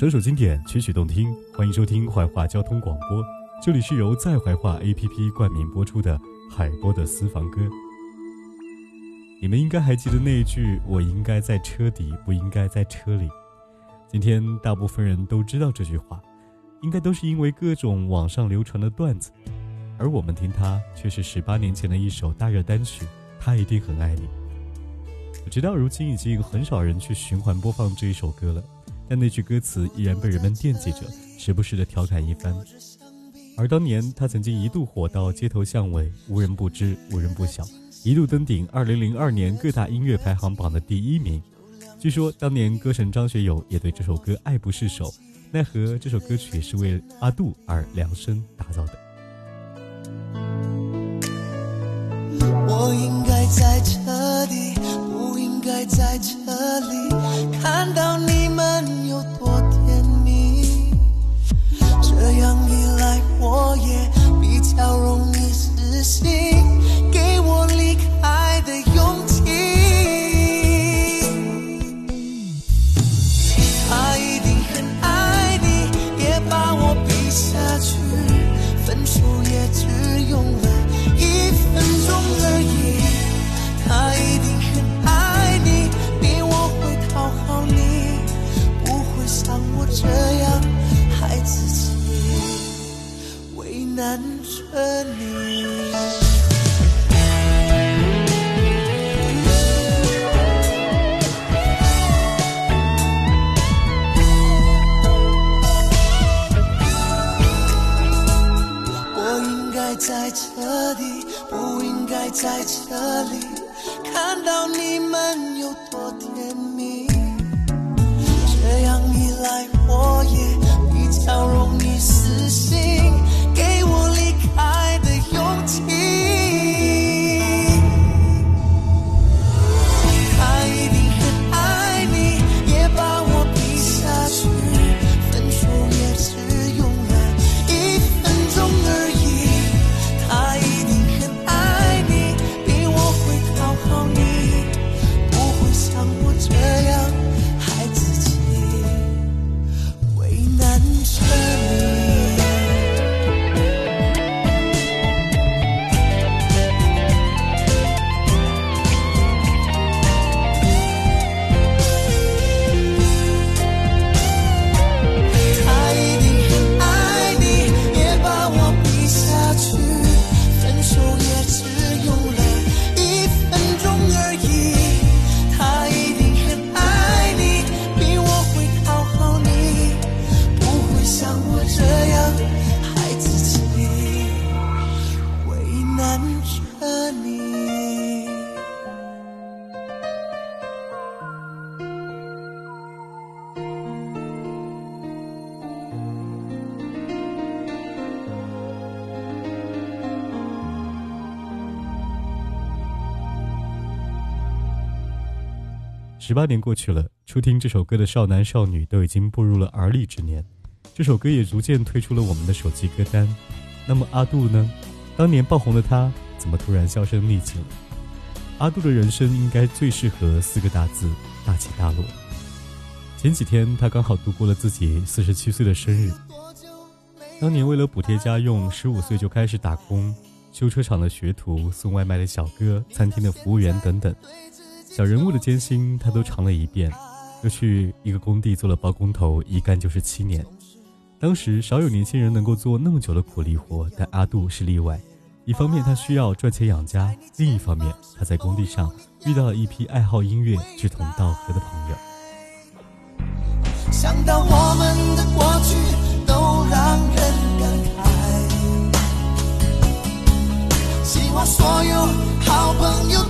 首首经典，曲曲动听，欢迎收听怀化交通广播。这里是由在怀化 APP 冠名播出的海波的私房歌。你们应该还记得那一句“我应该在车底，不应该在车里”。今天大部分人都知道这句话，应该都是因为各种网上流传的段子，而我们听它却是十八年前的一首大热单曲。他一定很爱你。直到如今，已经很少人去循环播放这一首歌了。但那句歌词依然被人们惦记着，时不时的调侃一番。而当年他曾经一度火到街头巷尾，无人不知，无人不晓，一度登顶2002年各大音乐排行榜的第一名。据说当年歌神张学友也对这首歌爱不释手，奈何这首歌曲是为阿杜而量身打造的。我应该在我应该在这里不应该在这里看到你们有多甜蜜，这样一来我也比较容易死心。十八年过去了，初听这首歌的少男少女都已经步入了而立之年，这首歌也逐渐退出了我们的手机歌单。那么阿杜呢？当年爆红的他，怎么突然销声匿迹了？阿杜的人生应该最适合四个大字：大起大落。前几天他刚好度过了自己四十七岁的生日。当年为了补贴家用，十五岁就开始打工，修车厂的学徒，送外卖的小哥，餐厅的服务员等等。小人物的艰辛，他都尝了一遍。又去一个工地做了包工头，一干就是七年。当时少有年轻人能够做那么久的苦力活，但阿杜是例外。一方面他需要赚钱养家，另一方面他在工地上遇到了一批爱好音乐、志同道合的朋友。想到我们的过去都让人感慨，希望所有好朋友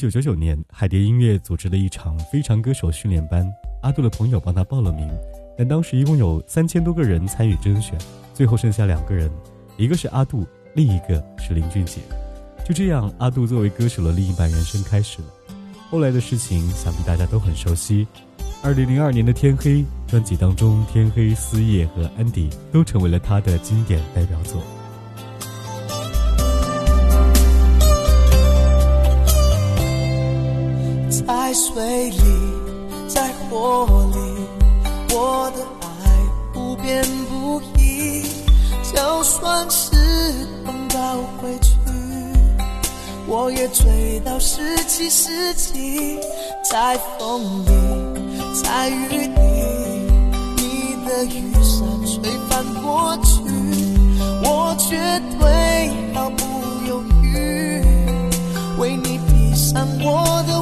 九九九年，海蝶音乐组织了一场非常歌手训练班，阿杜的朋友帮他报了名，但当时一共有三千多个人参与甄选，最后剩下两个人，一个是阿杜，另一个是林俊杰。就这样，阿杜作为歌手的另一半人生开始了。后来的事情，想必大家都很熟悉。二零零二年的《天黑》专辑当中，天黑、思夜和安迪都成为了他的经典代表作。在水里，在火里，我的爱不变不移。就算是碰到回去，我也追到十七世纪。在风里，在雨里，你的雨伞吹翻过去，我绝对毫不犹豫。为你披上我的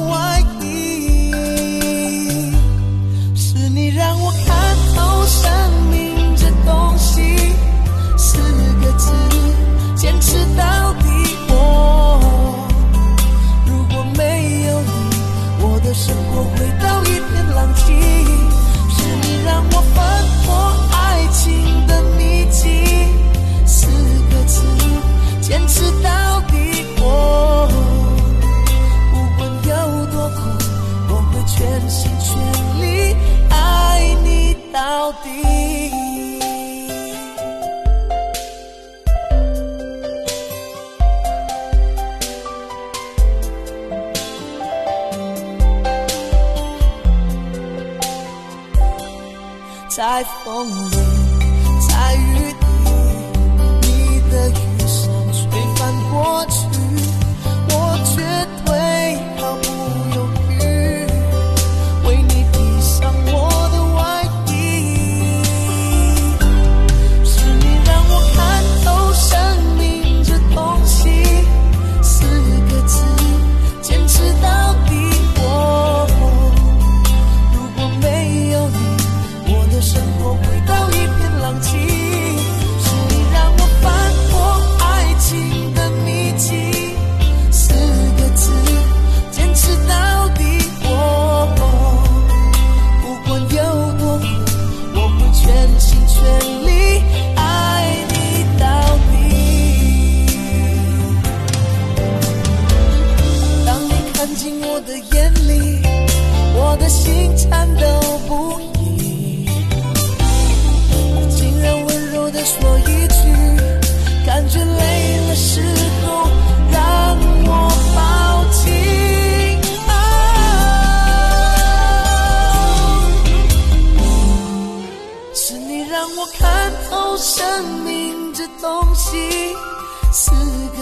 在风里，在雨里，你的雨伞吹翻过去，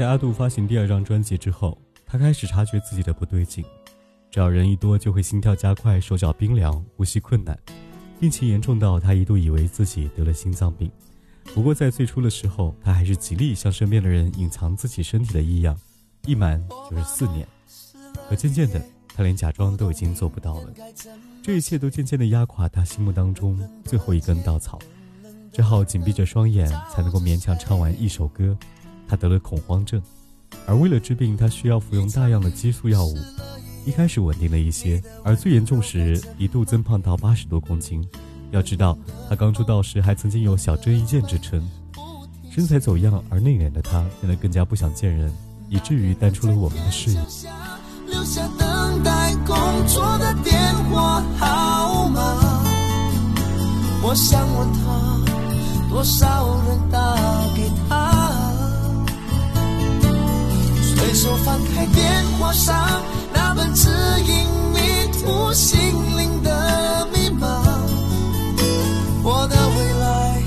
在阿杜发行第二张专辑之后，他开始察觉自己的不对劲，只要人一多就会心跳加快、手脚冰凉、呼吸困难，病情严重到他一度以为自己得了心脏病。不过在最初的时候，他还是极力向身边的人隐藏自己身体的异样，一瞒就是四年。可渐渐的，他连假装都已经做不到了，这一切都渐渐的压垮他心目当中最后一根稻草，只好紧闭着双眼才能够勉强唱完一首歌。他得了恐慌症，而为了治病，他需要服用大量的激素药物。一开始稳定了一些，而最严重时一度增胖到八十多公斤。要知道，他刚出道时还曾经有“小郑伊健”之称，身材走样而内敛的他变得更加不想见人，以至于淡出了我们的视野。留下等待工作的电话号码，我想问他，多少人打给他？随手翻开电话上那本指引迷途心灵的密码，我的未来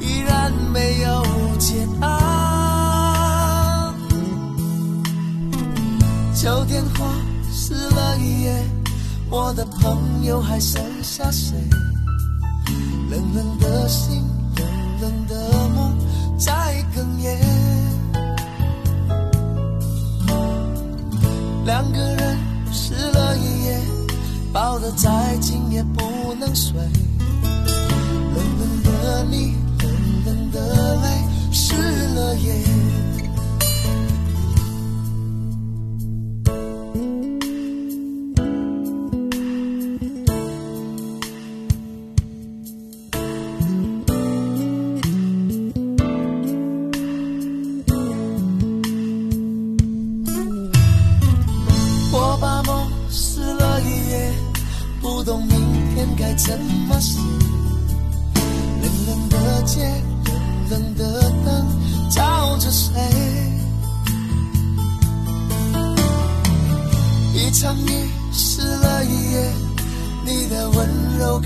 依然没有解答。旧电话撕了一页，我的朋友还剩下谁？冷冷的心，冷冷的梦在哽咽。两个人湿了一夜，抱得再紧也不能睡。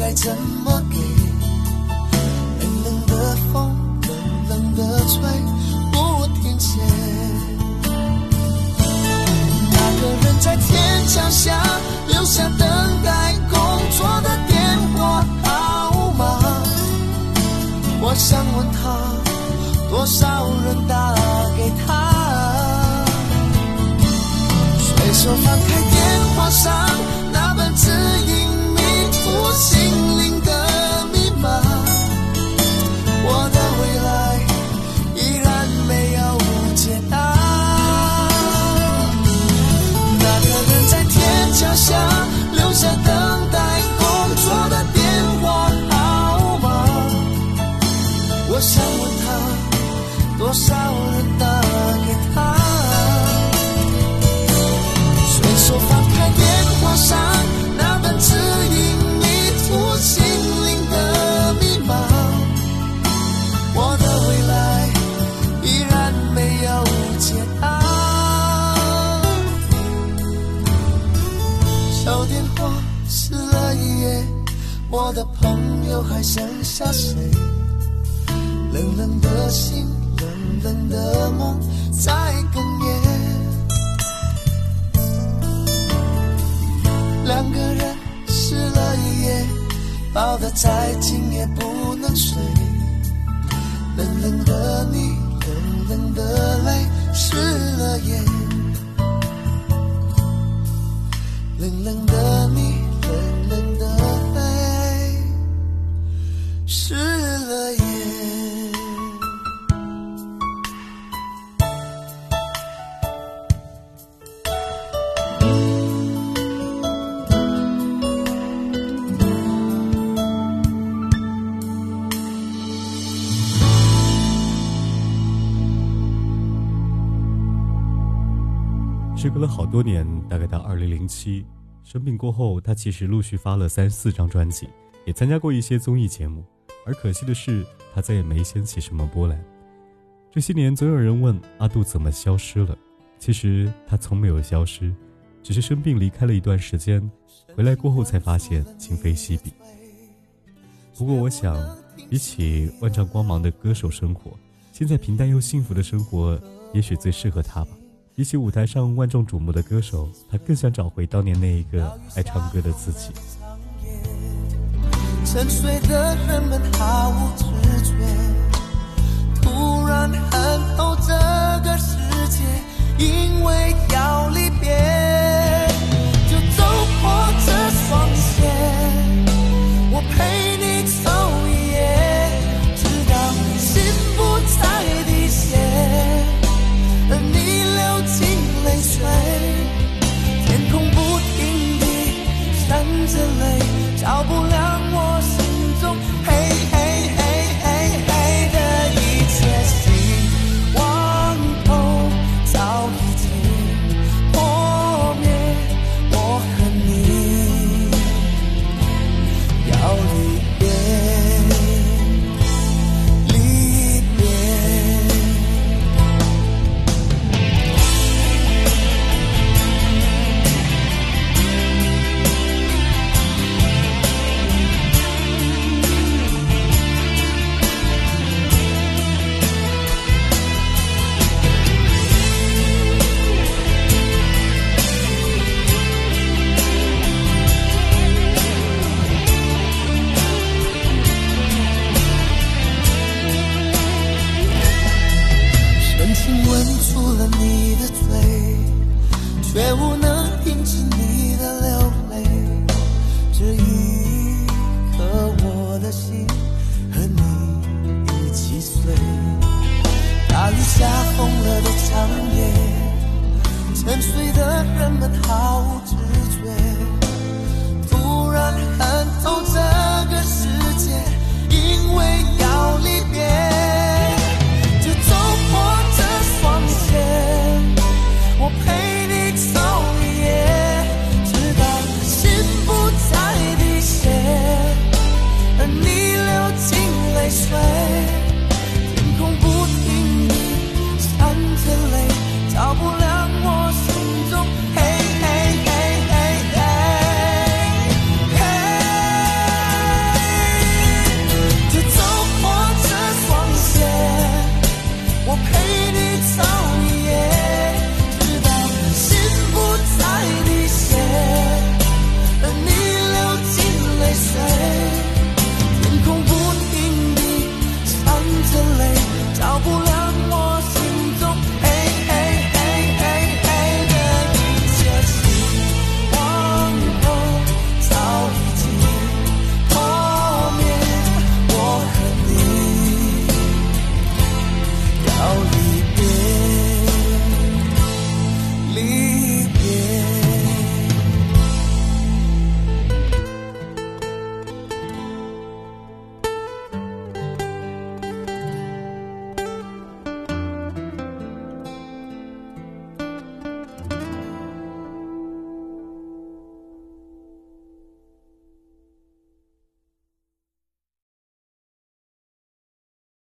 该怎么给？冷冷的风，冷冷的吹，不停歇。那个人在天桥下留下等待工作的电话号码，我想问他，多少人打给他？随手翻开电话上朋友还剩下谁？冷冷的心，冷冷的梦在哽咽。两个人湿了一夜，抱得再紧也不能睡。冷冷的你，冷冷的泪，湿了眼。冷冷的你，时隔了好多年，大概到二零零七生病过后，他其实陆续发了三四张专辑，也参加过一些综艺节目。而可惜的是，他再也没掀起什么波澜。这些年，总有人问阿杜怎么消失了。其实他从没有消失，只是生病离开了一段时间，回来过后才发现今非昔比。不过，我想，比起万丈光芒的歌手生活，现在平淡又幸福的生活，也许最适合他吧。比起舞台上万众瞩目的歌手，他更想找回当年那一个爱唱歌的自己。沉睡的人们毫无知觉，突然恨透这个世界，因为要离别，了你的嘴，却无能